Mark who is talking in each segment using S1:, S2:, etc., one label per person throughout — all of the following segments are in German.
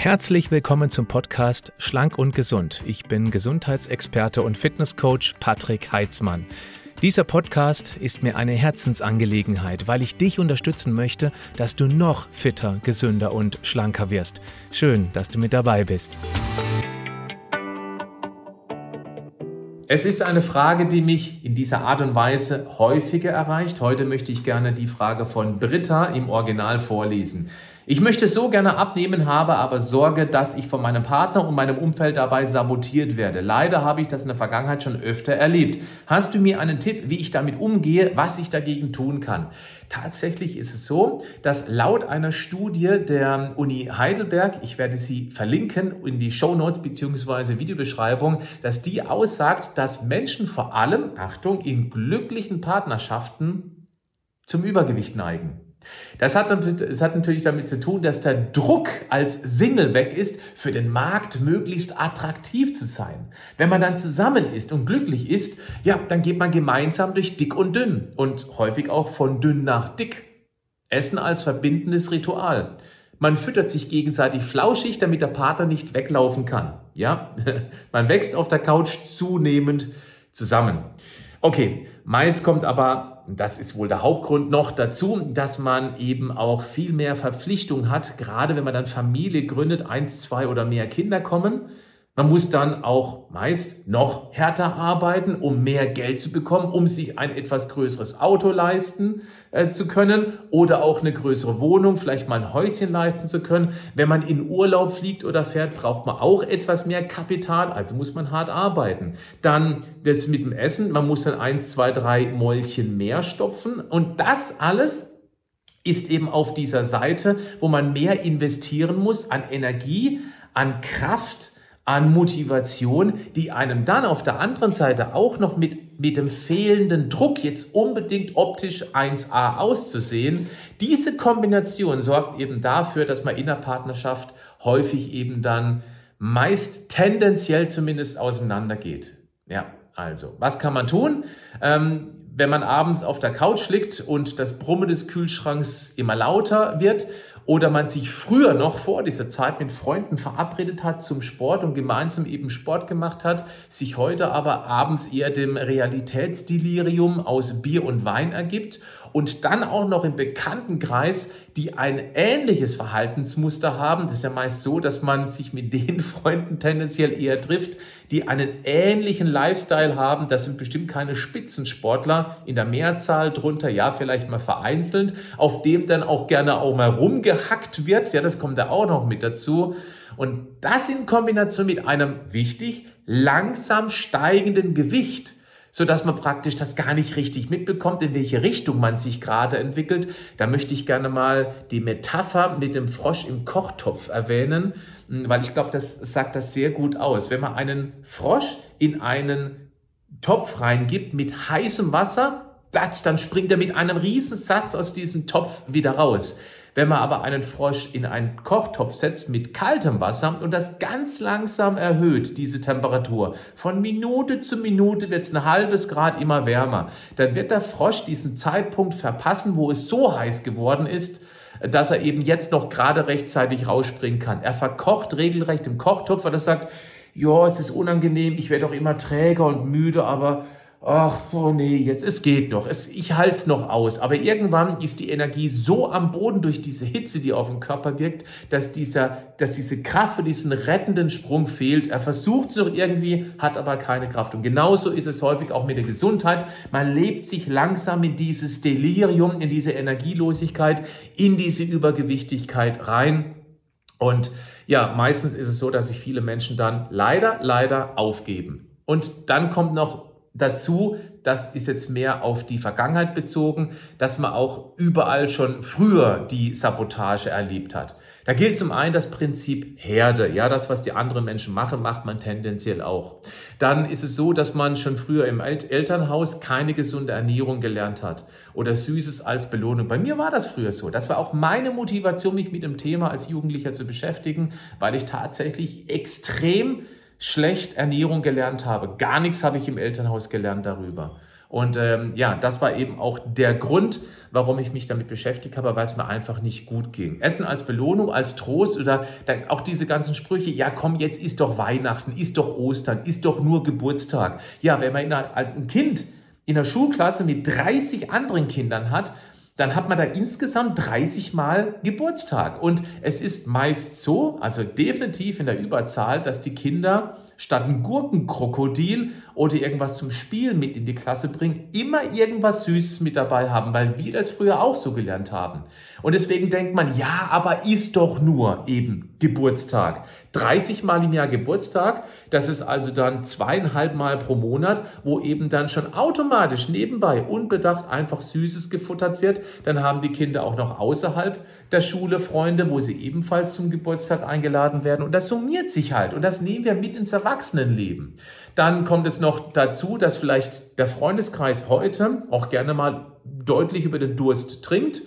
S1: Herzlich willkommen zum Podcast Schlank und Gesund. Ich bin Gesundheitsexperte und Fitnesscoach Patrick Heitzmann. Dieser Podcast ist mir eine Herzensangelegenheit, weil ich dich unterstützen möchte, dass du noch fitter, gesünder und schlanker wirst. Schön, dass du mit dabei bist.
S2: Es ist eine Frage, die mich in dieser Art und Weise häufiger erreicht. Heute möchte ich gerne die Frage von Britta im Original vorlesen. Ich möchte so gerne abnehmen, habe aber Sorge, dass ich von meinem Partner und meinem Umfeld dabei sabotiert werde. Leider habe ich das in der Vergangenheit schon öfter erlebt. Hast du mir einen Tipp, wie ich damit umgehe, was ich dagegen tun kann? Tatsächlich ist es so, dass laut einer Studie der Uni Heidelberg, ich werde sie verlinken in die Show Notes bzw. Videobeschreibung, dass die aussagt, dass Menschen vor allem, Achtung, in glücklichen Partnerschaften zum Übergewicht neigen. Das hat, das hat natürlich damit zu tun, dass der Druck als Single weg ist, für den Markt möglichst attraktiv zu sein. Wenn man dann zusammen ist und glücklich ist, ja, dann geht man gemeinsam durch dick und dünn und häufig auch von dünn nach dick. Essen als verbindendes Ritual. Man füttert sich gegenseitig flauschig, damit der Partner nicht weglaufen kann. Ja, man wächst auf der Couch zunehmend zusammen. Okay, meist kommt aber das ist wohl der Hauptgrund noch dazu, dass man eben auch viel mehr Verpflichtung hat, gerade wenn man dann Familie gründet, eins, zwei oder mehr Kinder kommen. Man muss dann auch meist noch härter arbeiten, um mehr Geld zu bekommen, um sich ein etwas größeres Auto leisten äh, zu können oder auch eine größere Wohnung, vielleicht mal ein Häuschen leisten zu können. Wenn man in Urlaub fliegt oder fährt, braucht man auch etwas mehr Kapital, also muss man hart arbeiten. Dann das mit dem Essen, man muss dann eins, zwei, drei Mäulchen mehr stopfen und das alles ist eben auf dieser Seite, wo man mehr investieren muss an Energie, an Kraft, an Motivation, die einem dann auf der anderen Seite auch noch mit, mit dem fehlenden Druck jetzt unbedingt optisch 1a auszusehen, diese Kombination sorgt eben dafür, dass man in der Partnerschaft häufig eben dann meist tendenziell zumindest auseinandergeht. Ja, also, was kann man tun? Ähm, wenn man abends auf der Couch liegt und das Brummen des Kühlschranks immer lauter wird oder man sich früher noch vor dieser Zeit mit Freunden verabredet hat zum Sport und gemeinsam eben Sport gemacht hat, sich heute aber abends eher dem Realitätsdelirium aus Bier und Wein ergibt und dann auch noch im Bekanntenkreis, die ein ähnliches Verhaltensmuster haben. Das ist ja meist so, dass man sich mit den Freunden tendenziell eher trifft, die einen ähnlichen Lifestyle haben. Das sind bestimmt keine Spitzensportler in der Mehrzahl drunter, ja, vielleicht mal vereinzelt, auf dem dann auch gerne auch mal rumgehackt wird. Ja, das kommt da auch noch mit dazu. Und das in Kombination mit einem wichtig langsam steigenden Gewicht so dass man praktisch das gar nicht richtig mitbekommt, in welche Richtung man sich gerade entwickelt. Da möchte ich gerne mal die Metapher mit dem Frosch im Kochtopf erwähnen, hm, weil ich glaube, das sagt das sehr gut aus. Wenn man einen Frosch in einen Topf reingibt mit heißem Wasser, dann springt er mit einem Riesensatz aus diesem Topf wieder raus. Wenn man aber einen Frosch in einen Kochtopf setzt mit kaltem Wasser und das ganz langsam erhöht, diese Temperatur, von Minute zu Minute wird es ein halbes Grad immer wärmer, dann wird der Frosch diesen Zeitpunkt verpassen, wo es so heiß geworden ist, dass er eben jetzt noch gerade rechtzeitig rausspringen kann. Er verkocht regelrecht im Kochtopf, weil er sagt, ja, es ist unangenehm, ich werde auch immer träger und müde, aber ach, oh nee, jetzt, es geht noch, es, ich halte es noch aus. Aber irgendwann ist die Energie so am Boden durch diese Hitze, die auf den Körper wirkt, dass, dieser, dass diese Kraft für diesen rettenden Sprung fehlt. Er versucht es noch irgendwie, hat aber keine Kraft. Und genauso ist es häufig auch mit der Gesundheit. Man lebt sich langsam in dieses Delirium, in diese Energielosigkeit, in diese Übergewichtigkeit rein. Und ja, meistens ist es so, dass sich viele Menschen dann leider, leider aufgeben. Und dann kommt noch dazu, das ist jetzt mehr auf die Vergangenheit bezogen, dass man auch überall schon früher die Sabotage erlebt hat. Da gilt zum einen das Prinzip Herde. Ja, das, was die anderen Menschen machen, macht man tendenziell auch. Dann ist es so, dass man schon früher im Elternhaus keine gesunde Ernährung gelernt hat oder Süßes als Belohnung. Bei mir war das früher so. Das war auch meine Motivation, mich mit dem Thema als Jugendlicher zu beschäftigen, weil ich tatsächlich extrem schlecht Ernährung gelernt habe. Gar nichts habe ich im Elternhaus gelernt darüber. Und ähm, ja, das war eben auch der Grund, warum ich mich damit beschäftigt habe, weil es mir einfach nicht gut ging. Essen als Belohnung, als Trost oder dann auch diese ganzen Sprüche, ja komm, jetzt ist doch Weihnachten, ist doch Ostern, ist doch nur Geburtstag. Ja, wenn man einer, als ein Kind in der Schulklasse mit 30 anderen Kindern hat, dann hat man da insgesamt 30 Mal Geburtstag. Und es ist meist so, also definitiv in der Überzahl, dass die Kinder statt ein Gurkenkrokodil oder irgendwas zum Spielen mit in die Klasse bringen, immer irgendwas Süßes mit dabei haben, weil wir das früher auch so gelernt haben. Und deswegen denkt man, ja, aber ist doch nur eben Geburtstag. 30 Mal im Jahr Geburtstag, das ist also dann zweieinhalb Mal pro Monat, wo eben dann schon automatisch nebenbei unbedacht einfach Süßes gefuttert wird. Dann haben die Kinder auch noch außerhalb der Schule Freunde, wo sie ebenfalls zum Geburtstag eingeladen werden. Und das summiert sich halt. Und das nehmen wir mit ins Erwachsenenleben. Dann kommt es noch dazu, dass vielleicht der Freundeskreis heute auch gerne mal deutlich über den Durst trinkt.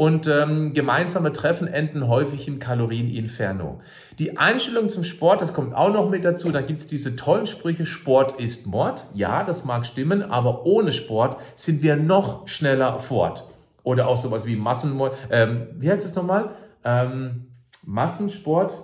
S2: Und ähm, gemeinsame Treffen enden häufig im Kalorieninferno. Die Einstellung zum Sport, das kommt auch noch mit dazu. Da gibt's diese tollen Sprüche, Sport ist Mord. Ja, das mag stimmen, aber ohne Sport sind wir noch schneller fort. Oder auch sowas wie Massenmord. Ähm, wie heißt es nochmal? Ähm, Massensport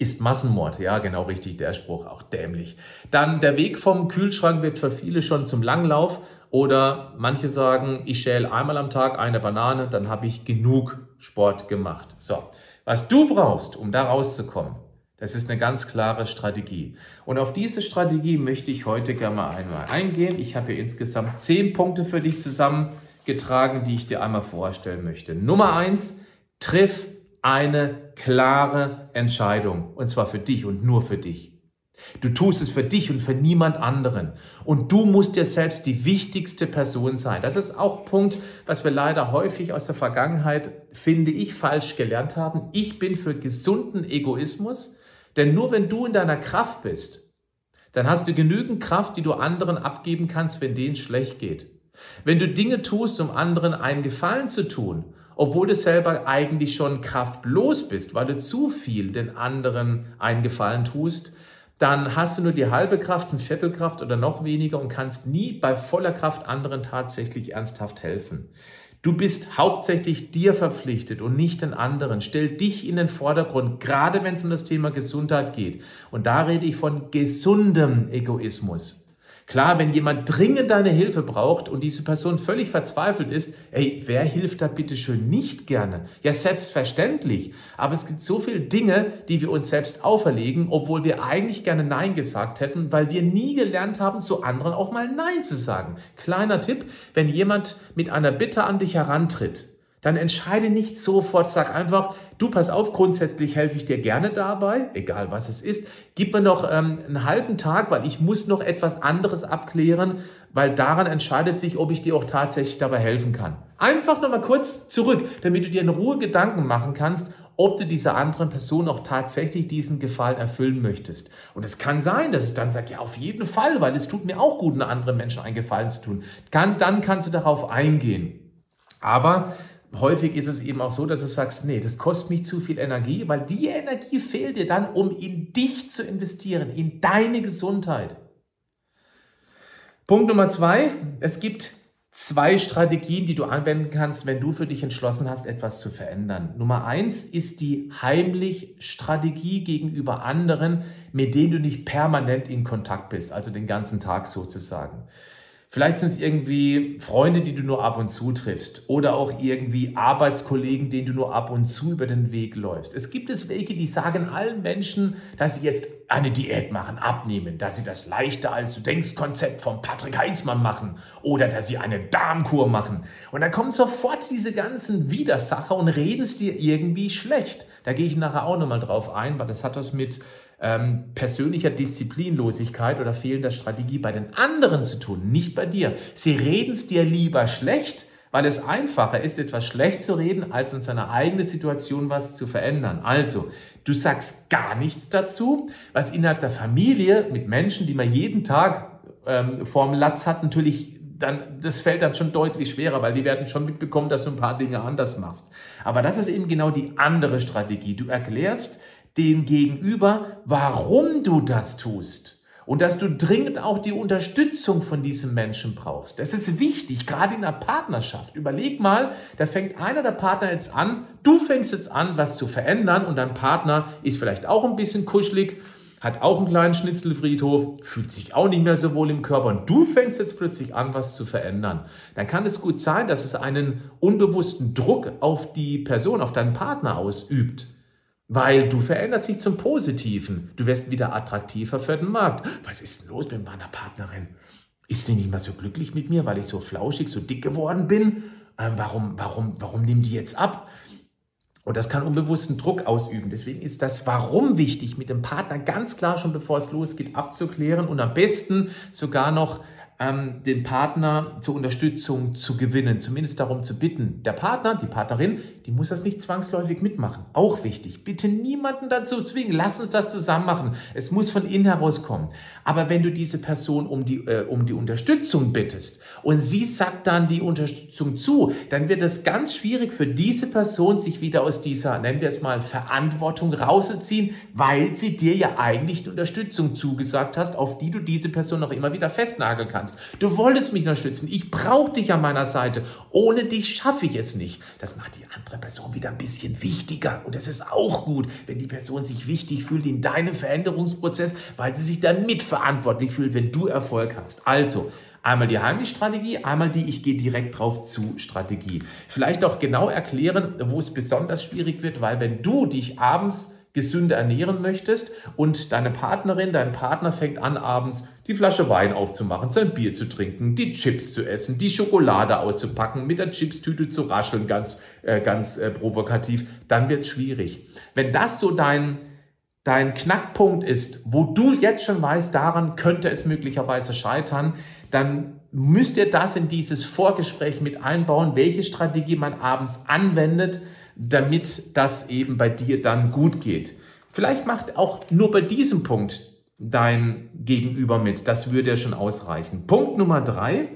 S2: ist Massenmord. Ja, genau richtig, der Spruch, auch dämlich. Dann der Weg vom Kühlschrank wird für viele schon zum Langlauf. Oder manche sagen, ich schäle einmal am Tag eine Banane, dann habe ich genug Sport gemacht. So, was du brauchst, um da rauszukommen, das ist eine ganz klare Strategie. Und auf diese Strategie möchte ich heute gerne mal einmal eingehen. Ich habe hier insgesamt zehn Punkte für dich zusammen getragen, die ich dir einmal vorstellen möchte. Nummer eins, triff eine klare Entscheidung. Und zwar für dich und nur für dich. Du tust es für dich und für niemand anderen. Und du musst dir selbst die wichtigste Person sein. Das ist auch ein Punkt, was wir leider häufig aus der Vergangenheit, finde ich, falsch gelernt haben. Ich bin für gesunden Egoismus, denn nur wenn du in deiner Kraft bist, dann hast du genügend Kraft, die du anderen abgeben kannst, wenn denen schlecht geht. Wenn du Dinge tust, um anderen einen Gefallen zu tun, obwohl du selber eigentlich schon kraftlos bist, weil du zu viel den anderen einen Gefallen tust, dann hast du nur die halbe Kraft, ein Viertelkraft oder noch weniger und kannst nie bei voller Kraft anderen tatsächlich ernsthaft helfen. Du bist hauptsächlich dir verpflichtet und nicht den anderen. Stell dich in den Vordergrund, gerade wenn es um das Thema Gesundheit geht. Und da rede ich von gesundem Egoismus. Klar, wenn jemand dringend deine Hilfe braucht und diese Person völlig verzweifelt ist, ey, wer hilft da bitte schön nicht gerne? Ja, selbstverständlich. Aber es gibt so viele Dinge, die wir uns selbst auferlegen, obwohl wir eigentlich gerne Nein gesagt hätten, weil wir nie gelernt haben, zu anderen auch mal Nein zu sagen. Kleiner Tipp, wenn jemand mit einer Bitte an dich herantritt, dann entscheide nicht sofort, sag einfach, du pass auf, grundsätzlich helfe ich dir gerne dabei, egal was es ist. Gib mir noch ähm, einen halben Tag, weil ich muss noch etwas anderes abklären, weil daran entscheidet sich, ob ich dir auch tatsächlich dabei helfen kann. Einfach nochmal kurz zurück, damit du dir in Ruhe Gedanken machen kannst, ob du dieser anderen Person auch tatsächlich diesen Gefallen erfüllen möchtest. Und es kann sein, dass es dann sagt, ja, auf jeden Fall, weil es tut mir auch gut, einen anderen Menschen einen Gefallen zu tun. Kann, dann kannst du darauf eingehen. Aber häufig ist es eben auch so, dass du sagst, nee, das kostet mich zu viel Energie, weil die Energie fehlt dir dann, um in dich zu investieren, in deine Gesundheit. Punkt Nummer zwei, es gibt zwei Strategien, die du anwenden kannst, wenn du für dich entschlossen hast, etwas zu verändern. Nummer eins ist die heimlich Strategie gegenüber anderen, mit denen du nicht permanent in Kontakt bist, also den ganzen Tag sozusagen. Vielleicht sind es irgendwie Freunde, die du nur ab und zu triffst oder auch irgendwie Arbeitskollegen, denen du nur ab und zu über den Weg läufst. Es gibt es welche, die sagen allen Menschen, dass sie jetzt eine Diät machen, abnehmen, dass sie das leichter als du denkst Konzept von Patrick Heinzmann machen oder dass sie eine Darmkur machen. Und dann kommen sofort diese ganzen Widersacher und reden es dir irgendwie schlecht. Da gehe ich nachher auch nochmal drauf ein, weil das hat was mit ähm, persönlicher Disziplinlosigkeit oder fehlender Strategie bei den anderen zu tun, nicht bei dir. Sie reden es dir lieber schlecht, weil es einfacher ist, etwas schlecht zu reden, als in seiner eigenen Situation was zu verändern. Also, du sagst gar nichts dazu, was innerhalb der Familie mit Menschen, die man jeden Tag ähm, vorm Latz hat, natürlich dann, das fällt dann schon deutlich schwerer, weil die werden schon mitbekommen, dass du ein paar Dinge anders machst. Aber das ist eben genau die andere Strategie. Du erklärst dem Gegenüber, warum du das tust. und dass du dringend auch die Unterstützung von diesem Menschen brauchst. Das ist wichtig, gerade in einer Partnerschaft. Überleg mal, da fängt einer der Partner jetzt an, du fängst jetzt an, was zu verändern und dein Partner ist vielleicht auch ein bisschen kuschelig, hat auch einen kleinen Schnitzelfriedhof, fühlt sich auch nicht mehr so wohl im Körper und du fängst jetzt plötzlich an, was zu verändern. Dann kann es gut sein, dass es einen unbewussten Druck auf die Person, auf deinen Partner ausübt. Weil du veränderst dich zum Positiven. Du wirst wieder attraktiver für den Markt. Was ist denn los mit meiner Partnerin? Ist die nicht mehr so glücklich mit mir, weil ich so flauschig, so dick geworden bin? Ähm, warum, warum, warum nimmt die jetzt ab? Und das kann unbewussten Druck ausüben. Deswegen ist das Warum wichtig, mit dem Partner ganz klar schon bevor es losgeht abzuklären und am besten sogar noch ähm, den Partner zur Unterstützung zu gewinnen, zumindest darum zu bitten. Der Partner, die Partnerin, die muss das nicht zwangsläufig mitmachen. Auch wichtig. Bitte niemanden dazu zwingen. Lass uns das zusammen machen. Es muss von innen herauskommen. Aber wenn du diese Person um die, äh, um die Unterstützung bittest und sie sagt dann die Unterstützung zu, dann wird es ganz schwierig für diese Person, sich wieder aus dieser, nennen wir es mal, Verantwortung rauszuziehen, weil sie dir ja eigentlich die Unterstützung zugesagt hast, auf die du diese Person noch immer wieder festnageln kannst. Du wolltest mich unterstützen. Ich brauche dich an meiner Seite. Ohne dich schaffe ich es nicht. Das macht die andere Person wieder ein bisschen wichtiger. Und es ist auch gut, wenn die Person sich wichtig fühlt in deinem Veränderungsprozess, weil sie sich dann mitverantwortlich fühlt, wenn du Erfolg hast. Also, Einmal die Heimlich-Strategie, einmal die Ich gehe direkt drauf zu Strategie. Vielleicht auch genau erklären, wo es besonders schwierig wird, weil wenn du dich abends gesünder ernähren möchtest und deine Partnerin, dein Partner fängt an, abends die Flasche Wein aufzumachen, sein Bier zu trinken, die Chips zu essen, die Schokolade auszupacken, mit der Chipstüte zu rascheln, ganz, äh, ganz äh, provokativ, dann wird es schwierig. Wenn das so dein, dein Knackpunkt ist, wo du jetzt schon weißt, daran könnte es möglicherweise scheitern, dann müsst ihr das in dieses Vorgespräch mit einbauen, welche Strategie man abends anwendet, damit das eben bei dir dann gut geht. Vielleicht macht auch nur bei diesem Punkt dein Gegenüber mit. Das würde ja schon ausreichen. Punkt Nummer drei.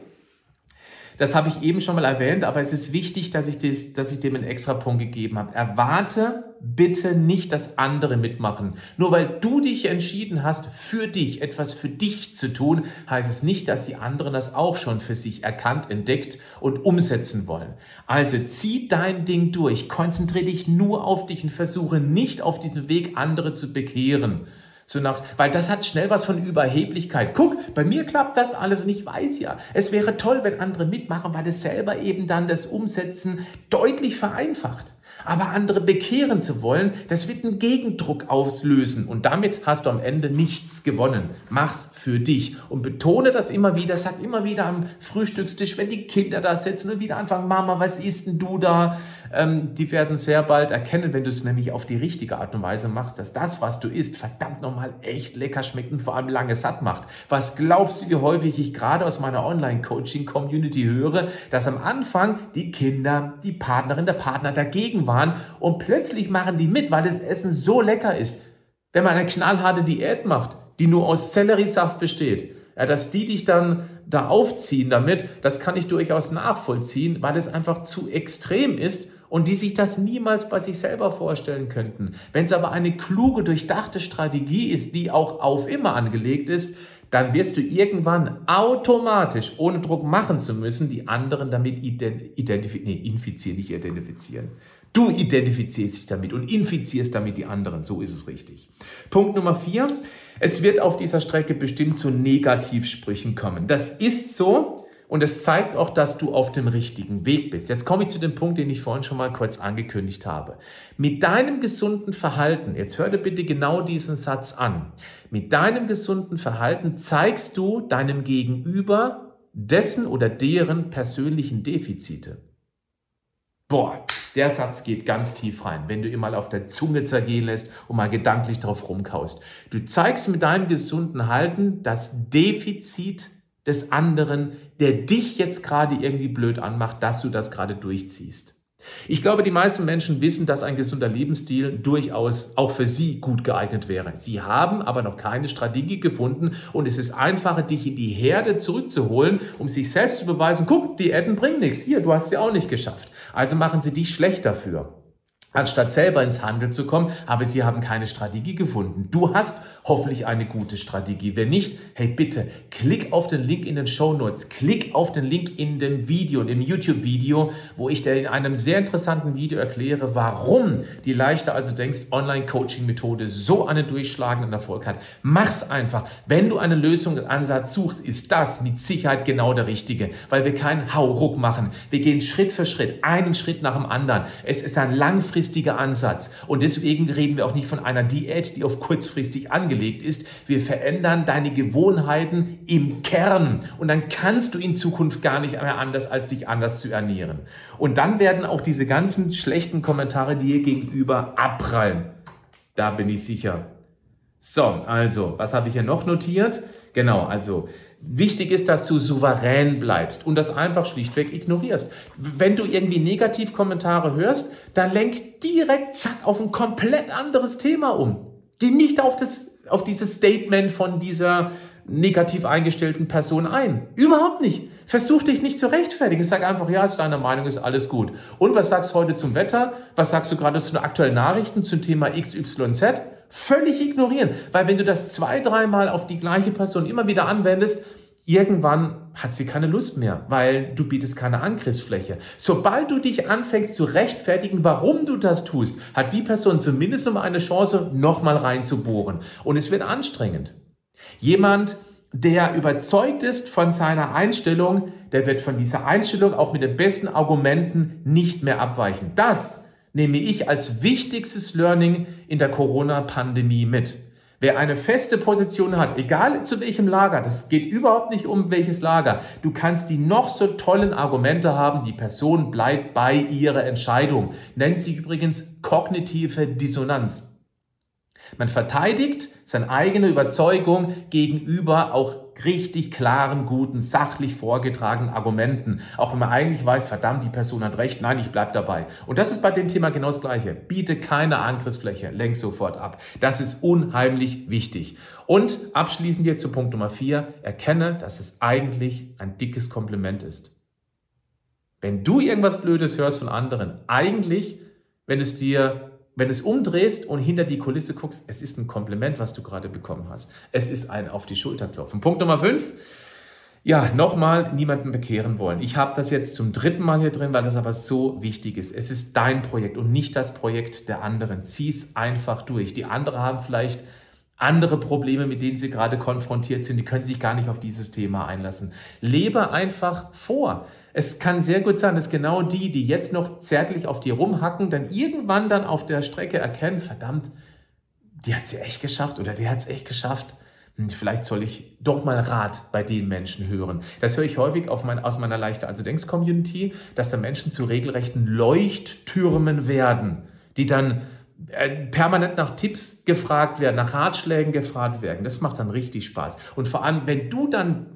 S2: Das habe ich eben schon mal erwähnt, aber es ist wichtig, dass ich, das, dass ich dem einen extra Punkt gegeben habe. Erwarte bitte nicht, dass andere mitmachen. Nur weil du dich entschieden hast, für dich etwas für dich zu tun, heißt es nicht, dass die anderen das auch schon für sich erkannt, entdeckt und umsetzen wollen. Also zieh dein Ding durch, konzentriere dich nur auf dich und versuche nicht auf diesem Weg andere zu bekehren. So nach, weil das hat schnell was von Überheblichkeit. Guck, bei mir klappt das alles und ich weiß ja, es wäre toll, wenn andere mitmachen, weil es selber eben dann das Umsetzen deutlich vereinfacht. Aber andere bekehren zu wollen, das wird einen Gegendruck auslösen und damit hast du am Ende nichts gewonnen. Mach's für dich und betone das immer wieder, sag immer wieder am Frühstückstisch, wenn die Kinder da sitzen und wieder anfangen, Mama, was isst denn du da? Ähm, die werden sehr bald erkennen, wenn du es nämlich auf die richtige Art und Weise machst, dass das, was du isst, verdammt nochmal echt lecker schmeckt und vor allem lange satt macht. Was glaubst du, wie häufig ich gerade aus meiner Online-Coaching-Community höre, dass am Anfang die Kinder, die Partnerin, der Partner dagegen waren und plötzlich machen die mit, weil das Essen so lecker ist. Wenn man eine knallharte Diät macht, die nur aus Selleriesaft besteht, ja, dass die dich dann da aufziehen damit, das kann ich durchaus nachvollziehen, weil es einfach zu extrem ist und die sich das niemals bei sich selber vorstellen könnten. Wenn es aber eine kluge, durchdachte Strategie ist, die auch auf immer angelegt ist, dann wirst du irgendwann automatisch, ohne Druck machen zu müssen, die anderen damit identifizieren, nee, infizieren, nicht identifizieren. Du identifizierst dich damit und infizierst damit die anderen. So ist es richtig. Punkt Nummer vier. Es wird auf dieser Strecke bestimmt zu Negativsprüchen kommen. Das ist so und es zeigt auch, dass du auf dem richtigen Weg bist. Jetzt komme ich zu dem Punkt, den ich vorhin schon mal kurz angekündigt habe. Mit deinem gesunden Verhalten, jetzt hör dir bitte genau diesen Satz an. Mit deinem gesunden Verhalten zeigst du deinem Gegenüber dessen oder deren persönlichen Defizite. Boah, der Satz geht ganz tief rein, wenn du ihn mal auf der Zunge zergehen lässt und mal gedanklich drauf rumkaust. Du zeigst mit deinem gesunden Halten das Defizit des anderen, der dich jetzt gerade irgendwie blöd anmacht, dass du das gerade durchziehst. Ich glaube, die meisten Menschen wissen, dass ein gesunder Lebensstil durchaus auch für sie gut geeignet wäre. Sie haben aber noch keine Strategie gefunden und es ist einfacher, dich in die Herde zurückzuholen, um sich selbst zu beweisen, guck, die Diäten bringen nichts. Hier, du hast sie auch nicht geschafft. Also machen sie dich schlecht dafür. anstatt selber ins Handeln zu kommen, aber sie haben keine Strategie gefunden. Du hast hoffentlich eine gute Strategie. Wenn nicht, hey bitte, klick auf den Link in den Show Notes, klick auf den Link in dem Video, in dem YouTube-Video, wo ich dir in einem sehr interessanten Video erkläre, warum die leichter also denkst Online-Coaching-Methode so einen durchschlagenden Erfolg hat. Mach's einfach. Wenn du eine Lösung, einen Ansatz suchst, ist das mit Sicherheit genau der richtige, weil wir keinen Hauruck machen. Wir gehen Schritt für Schritt, einen Schritt nach dem anderen. Es ist ein langfristiger Ansatz und deswegen reden wir auch nicht von einer Diät, die auf kurzfristig angelegt angelegt ist. Wir verändern deine Gewohnheiten im Kern und dann kannst du in Zukunft gar nicht mehr anders, als dich anders zu ernähren. Und dann werden auch diese ganzen schlechten Kommentare dir gegenüber abprallen. Da bin ich sicher. So, also, was habe ich hier noch notiert? Genau, also wichtig ist, dass du souverän bleibst und das einfach schlichtweg ignorierst. Wenn du irgendwie Negativkommentare hörst, dann lenk direkt zack auf ein komplett anderes Thema um. Geh nicht auf das auf dieses Statement von dieser negativ eingestellten Person ein. Überhaupt nicht. Versuch dich nicht zu rechtfertigen. Sag einfach, ja, ist deine Meinung, ist alles gut. Und was sagst du heute zum Wetter? Was sagst du gerade zu den aktuellen Nachrichten zum Thema XYZ? Völlig ignorieren. Weil wenn du das zwei, dreimal auf die gleiche Person immer wieder anwendest, Irgendwann hat sie keine Lust mehr, weil du bietest keine Angriffsfläche. Sobald du dich anfängst zu rechtfertigen, warum du das tust, hat die Person zumindest noch eine Chance, nochmal reinzubohren. Und es wird anstrengend. Jemand, der überzeugt ist von seiner Einstellung, der wird von dieser Einstellung auch mit den besten Argumenten nicht mehr abweichen. Das nehme ich als wichtigstes Learning in der Corona-Pandemie mit. Wer eine feste Position hat, egal zu welchem Lager, das geht überhaupt nicht um welches Lager, du kannst die noch so tollen Argumente haben, die Person bleibt bei ihrer Entscheidung. Nennt sich übrigens kognitive Dissonanz. Man verteidigt seine eigene Überzeugung gegenüber auch richtig klaren, guten, sachlich vorgetragenen Argumenten. Auch wenn man eigentlich weiß, verdammt, die Person hat recht, nein, ich bleib dabei. Und das ist bei dem Thema genau das Gleiche. Biete keine Angriffsfläche, lenk sofort ab. Das ist unheimlich wichtig. Und abschließend jetzt zu Punkt Nummer vier. Erkenne, dass es eigentlich ein dickes Kompliment ist. Wenn du irgendwas Blödes hörst von anderen, eigentlich, wenn es dir wenn du es umdrehst und hinter die Kulisse guckst, es ist ein Kompliment, was du gerade bekommen hast. Es ist ein auf die Schulter klopfen. Punkt Nummer fünf. Ja, nochmal niemanden bekehren wollen. Ich habe das jetzt zum dritten Mal hier drin, weil das aber so wichtig ist. Es ist dein Projekt und nicht das Projekt der anderen. Zieh es einfach durch. Die anderen haben vielleicht andere Probleme, mit denen sie gerade konfrontiert sind. Die können sich gar nicht auf dieses Thema einlassen. Lebe einfach vor. Es kann sehr gut sein, dass genau die, die jetzt noch zärtlich auf dir rumhacken, dann irgendwann dann auf der Strecke erkennen, verdammt, die hat sie echt geschafft oder der hat es echt geschafft. Und vielleicht soll ich doch mal Rat bei den Menschen hören. Das höre ich häufig mein, aus meiner Leichte Also Denkst Community, dass da Menschen zu regelrechten Leuchttürmen werden, die dann permanent nach Tipps gefragt werden, nach Ratschlägen gefragt werden. Das macht dann richtig Spaß. Und vor allem, wenn du dann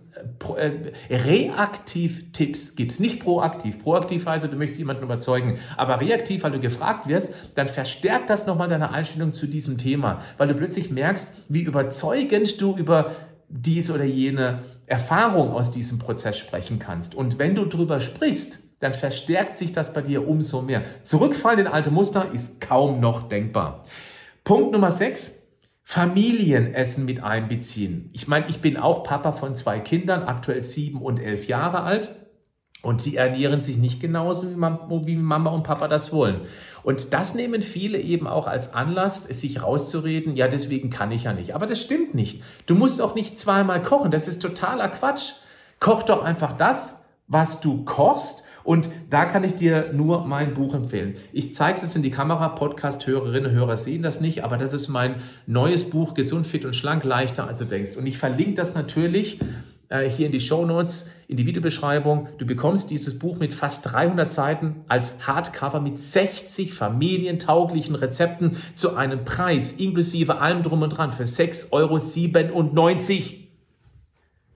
S2: äh, reaktiv Tipps gibst, nicht proaktiv. Proaktiv heißt, du möchtest jemanden überzeugen, aber reaktiv, weil du gefragt wirst, dann verstärkt das nochmal deine Einstellung zu diesem Thema, weil du plötzlich merkst, wie überzeugend du über diese oder jene Erfahrung aus diesem Prozess sprechen kannst. Und wenn du drüber sprichst, dann verstärkt sich das bei dir umso mehr. Zurückfallen in alte Muster ist kaum noch denkbar. Punkt Nummer 6 Familienessen mit einbeziehen. Ich meine, ich bin auch Papa von zwei Kindern, aktuell sieben und elf Jahre alt. Und sie ernähren sich nicht genauso, wie Mama und Papa das wollen. Und das nehmen viele eben auch als Anlass, es sich rauszureden, ja, deswegen kann ich ja nicht. Aber das stimmt nicht. Du musst auch nicht zweimal kochen. Das ist totaler Quatsch. Koch doch einfach das, was du kochst und da kann ich dir nur mein Buch empfehlen. Ich zeige es in die Kamera, Podcast-Hörerinnen und Hörer sehen das nicht, aber das ist mein neues Buch, Gesund, Fit und Schlank, leichter als du denkst. Und ich verlinke das natürlich äh, hier in die Show Notes, in die Videobeschreibung. Du bekommst dieses Buch mit fast 300 Seiten als Hardcover mit 60 familientauglichen Rezepten zu einem Preis, inklusive allem drum und dran, für 6,97 Euro.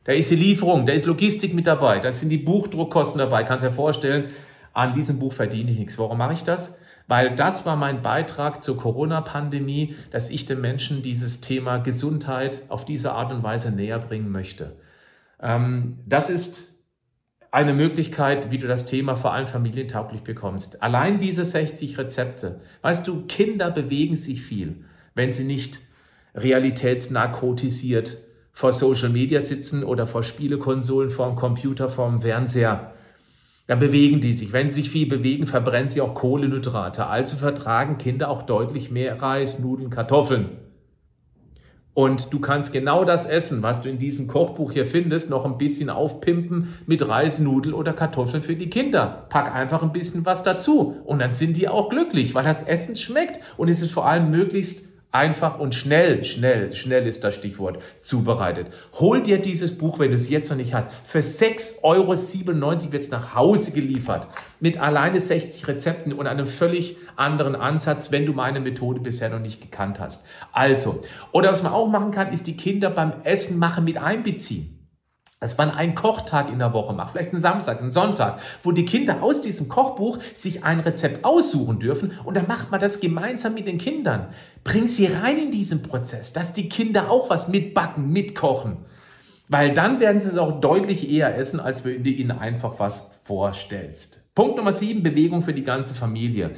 S2: Da ist die Lieferung, da ist Logistik mit dabei, da sind die Buchdruckkosten dabei. Kannst dir vorstellen, an diesem Buch verdiene ich nichts. Warum mache ich das? Weil das war mein Beitrag zur Corona-Pandemie, dass ich den Menschen dieses Thema Gesundheit auf diese Art und Weise näher bringen möchte. Ähm, das ist eine Möglichkeit, wie du das Thema vor allem familientauglich bekommst. Allein diese 60 Rezepte. Weißt du, Kinder bewegen sich viel, wenn sie nicht realitätsnarkotisiert vor Social Media sitzen oder vor Spielekonsolen, vor dem Computer, vor dem Fernseher. Dann bewegen die sich. Wenn sie sich viel bewegen, verbrennen sie auch Kohlenhydrate. Also vertragen Kinder auch deutlich mehr Reis, Nudeln, Kartoffeln. Und du kannst genau das Essen, was du in diesem Kochbuch hier findest, noch ein bisschen aufpimpen mit Reis, Nudeln oder Kartoffeln für die Kinder. Pack einfach ein bisschen was dazu und dann sind die auch glücklich, weil das Essen schmeckt und es ist vor allem möglichst einfach und schnell, schnell, schnell ist das Stichwort, zubereitet. Hol dir dieses Buch, wenn du es jetzt noch nicht hast. Für 6,97 Euro wird es nach Hause geliefert. Mit alleine 60 Rezepten und einem völlig anderen Ansatz, wenn du meine Methode bisher noch nicht gekannt hast. Also, oder was man auch machen kann, ist die Kinder beim Essen machen mit einbeziehen dass man einen Kochtag in der Woche macht, vielleicht einen Samstag, einen Sonntag, wo die Kinder aus diesem Kochbuch sich ein Rezept aussuchen dürfen und dann macht man das gemeinsam mit den Kindern. Bring sie rein in diesen Prozess, dass die Kinder auch was mitbacken, mitkochen. Weil dann werden sie es auch deutlich eher essen, als wenn du ihnen einfach was vorstellst. Punkt Nummer sieben, Bewegung für die ganze Familie.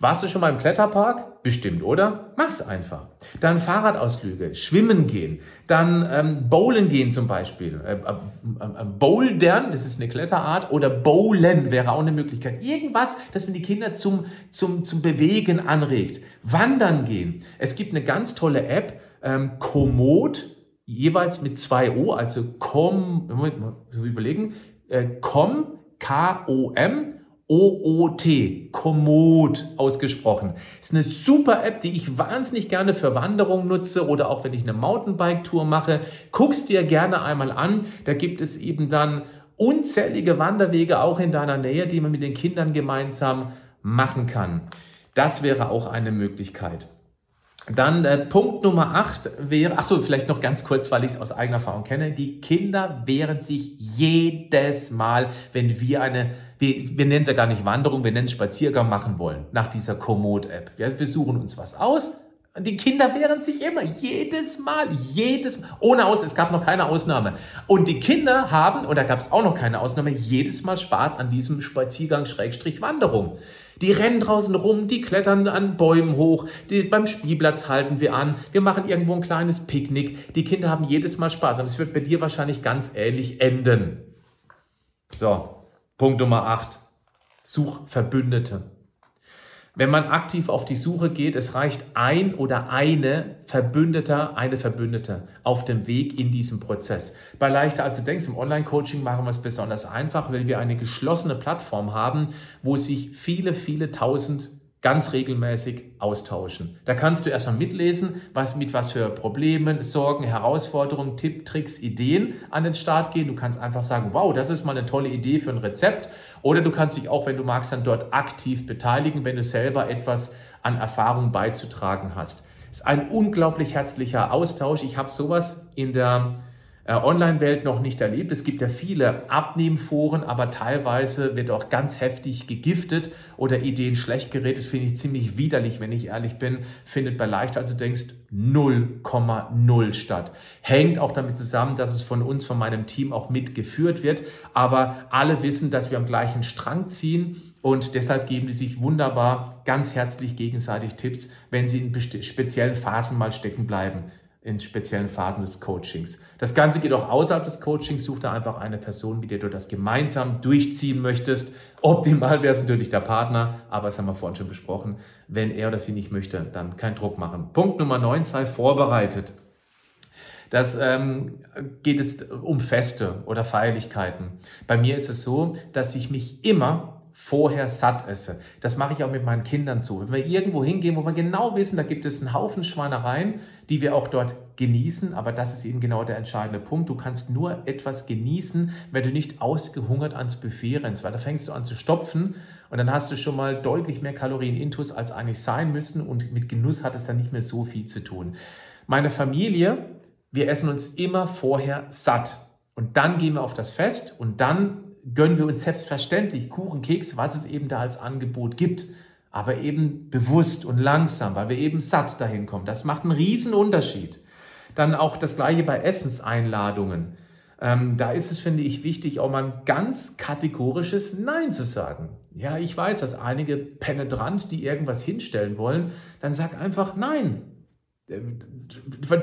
S2: Warst du schon mal im Kletterpark? Bestimmt, oder? Mach's einfach. Dann Fahrradausflüge, Schwimmen gehen, dann ähm, Bowlen gehen zum Beispiel. Äh, äh, äh, Bouldern, das ist eine Kletterart, oder Bowlen wäre auch eine Möglichkeit. Irgendwas, das man die Kinder zum, zum, zum Bewegen anregt. Wandern gehen. Es gibt eine ganz tolle App, ähm, Komoot, jeweils mit zwei O, also com, Moment mal, überlegen, äh, com, K-O-M, OOT, Komoot ausgesprochen. Ist eine super App, die ich wahnsinnig gerne für Wanderungen nutze oder auch wenn ich eine Mountainbike-Tour mache. Guck's dir gerne einmal an. Da gibt es eben dann unzählige Wanderwege auch in deiner Nähe, die man mit den Kindern gemeinsam machen kann. Das wäre auch eine Möglichkeit. Dann äh, Punkt Nummer 8 wäre, ach so, vielleicht noch ganz kurz, weil ich es aus eigener Erfahrung kenne. Die Kinder wehren sich jedes Mal, wenn wir eine wir, wir nennen es ja gar nicht Wanderung, wir nennen es Spaziergang machen wollen nach dieser Komoot-App. Wir, wir suchen uns was aus. Die Kinder wehren sich immer, jedes Mal, jedes Mal, ohne Aus, es gab noch keine Ausnahme. Und die Kinder haben, und da gab es auch noch keine Ausnahme, jedes Mal Spaß an diesem Spaziergang Schrägstrich Wanderung. Die rennen draußen rum, die klettern an Bäumen hoch, die, beim Spielplatz halten wir an, wir machen irgendwo ein kleines Picknick. Die Kinder haben jedes Mal Spaß und es wird bei dir wahrscheinlich ganz ähnlich enden. So, Punkt Nummer 8. Such Verbündete. Wenn man aktiv auf die Suche geht, es reicht ein oder eine Verbündeter, eine Verbündete auf dem Weg in diesem Prozess. Bei Leichter als du denkst, im Online-Coaching machen wir es besonders einfach, weil wir eine geschlossene Plattform haben, wo sich viele, viele tausend ganz regelmäßig austauschen. Da kannst du erstmal mitlesen, was mit was für Problemen, Sorgen, Herausforderungen, Tipp, Tricks, Ideen an den Start gehen. Du kannst einfach sagen, wow, das ist mal eine tolle Idee für ein Rezept. Oder du kannst dich auch, wenn du magst, dann dort aktiv beteiligen, wenn du selber etwas an Erfahrung beizutragen hast. Es ist ein unglaublich herzlicher Austausch. Ich habe sowas in der Online-Welt noch nicht erlebt. Es gibt ja viele Abnehmforen, aber teilweise wird auch ganz heftig gegiftet oder Ideen schlecht geredet. Finde ich ziemlich widerlich, wenn ich ehrlich bin. Findet bei Leichter, als du denkst, 0,0 statt. Hängt auch damit zusammen, dass es von uns, von meinem Team auch mitgeführt wird. Aber alle wissen, dass wir am gleichen Strang ziehen. Und deshalb geben die sich wunderbar ganz herzlich gegenseitig Tipps, wenn sie in speziellen Phasen mal stecken bleiben in speziellen Phasen des Coachings. Das Ganze geht auch außerhalb des Coachings. Such da einfach eine Person, mit der du das gemeinsam durchziehen möchtest. Optimal wäre es natürlich der Partner, aber das haben wir vorhin schon besprochen. Wenn er oder sie nicht möchte, dann kein Druck machen. Punkt Nummer 9, sei vorbereitet. Das ähm, geht jetzt um Feste oder Feierlichkeiten. Bei mir ist es so, dass ich mich immer vorher satt esse. Das mache ich auch mit meinen Kindern so. Wenn wir irgendwo hingehen, wo wir genau wissen, da gibt es einen Haufen Schweinereien, die wir auch dort genießen, aber das ist eben genau der entscheidende Punkt. Du kannst nur etwas genießen, wenn du nicht ausgehungert ans Buffet rennst, weil da fängst du an zu stopfen und dann hast du schon mal deutlich mehr Kalorien intus, als eigentlich sein müssen und mit Genuss hat es dann nicht mehr so viel zu tun. Meine Familie, wir essen uns immer vorher satt und dann gehen wir auf das Fest und dann gönnen wir uns selbstverständlich Kuchen, Keks, was es eben da als Angebot gibt. Aber eben bewusst und langsam, weil wir eben satt dahin kommen. Das macht einen riesen Unterschied. Dann auch das gleiche bei Essenseinladungen. ähm, da ist es, finde ich, wichtig, auch mal ein ganz kategorisches Nein zu sagen. Ja, ich weiß, dass einige penetrant, die irgendwas hinstellen wollen, dann sag einfach Nein. Äh,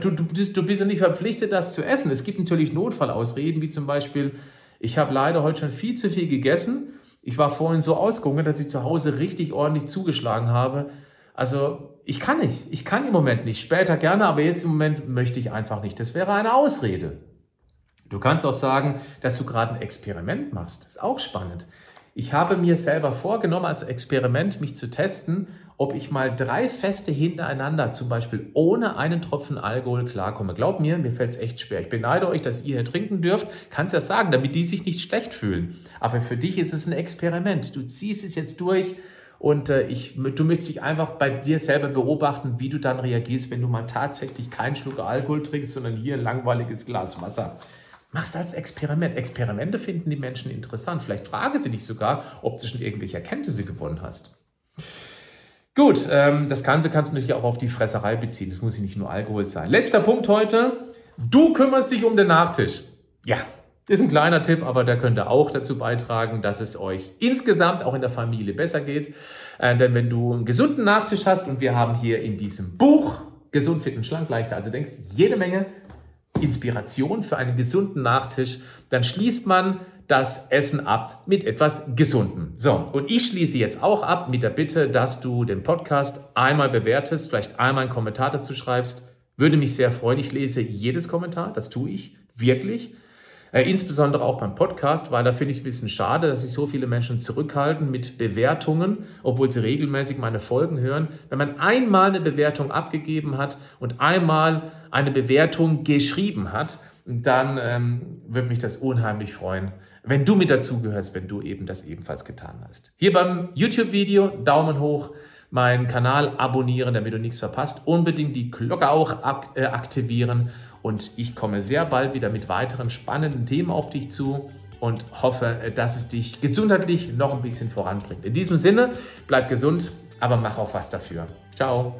S2: du, du, bist, du bist ja nicht verpflichtet, das zu essen. Es gibt natürlich Notfallausreden, wie zum Beispiel, ich habe leider heute schon viel zu viel gegessen. Ich war vorhin so ausgehungert, dass ich zu Hause richtig ordentlich zugeschlagen habe. Also ich kann nicht. Ich kann im Moment nicht. Später gerne, aber jetzt im Moment möchte ich einfach nicht. Das wäre eine Ausrede. Du kannst auch sagen, dass du gerade ein Experiment machst. Das ist auch spannend. Ich habe mir selber vorgenommen, als Experiment mich zu testen, ob ich mal drei Feste hintereinander, zum Beispiel ohne einen Tropfen Alkohol, klarkomme. Glaub mir, mir fällt es echt schwer. Ich beneide euch, dass ihr hier trinken dürft. Kannst ja sagen, damit die sich nicht schlecht fühlen. Aber für dich ist es ein Experiment. Du ziehst es jetzt durch und äh, ich, du möchtest dich einfach bei dir selber beobachten, wie du dann reagierst, wenn du mal tatsächlich keinen Schluck Alkohol trinkst, sondern hier ein langweiliges Glas Wasser. Mach es als Experiment. Experimente finden die Menschen interessant. Vielleicht frage sie dich sogar, ob du schon irgendwelche Erkenntnisse gewonnen hast. Gut, ähm, das Ganze kannst du natürlich auch auf die Fresserei beziehen. Das muss nicht nur Alkohol sein. Letzter Punkt heute. Du kümmerst dich um den Nachtisch. Ja, ist ein kleiner Tipp, aber der könnte auch dazu beitragen, dass es euch insgesamt auch in der Familie besser geht. Äh, denn wenn du einen gesunden Nachtisch hast und wir haben hier in diesem Buch Gesund, fit und schlank, leichter also denkst, jede Menge Inspiration für einen gesunden Nachtisch, dann schließt man das Essen ab mit etwas Gesundem. So, und ich schließe jetzt auch ab mit der Bitte, dass du den Podcast einmal bewertest, vielleicht einmal einen Kommentar dazu schreibst. Würde mich sehr freuen. Ich lese jedes Kommentar, das tue ich wirklich. Äh, insbesondere auch beim Podcast, weil da finde ich ein bisschen schade, dass sich so viele Menschen zurückhalten mit Bewertungen, obwohl sie regelmäßig meine Folgen hören. Wenn man einmal eine Bewertung abgegeben hat und einmal eine Bewertung geschrieben hat, dann ähm, würde mich das unheimlich freuen, wenn du mit dazugehörst, wenn du eben das ebenfalls getan hast. Hier beim YouTube-Video Daumen hoch, meinen Kanal abonnieren, damit du nichts verpasst. Unbedingt die Glocke auch äh, aktivieren und ich komme sehr bald wieder mit weiteren spannenden Themen auf dich zu und hoffe, äh, dass es dich gesundheitlich noch ein bisschen voranbringt. In diesem Sinne, bleib gesund, aber mach auch was dafür. Ciao.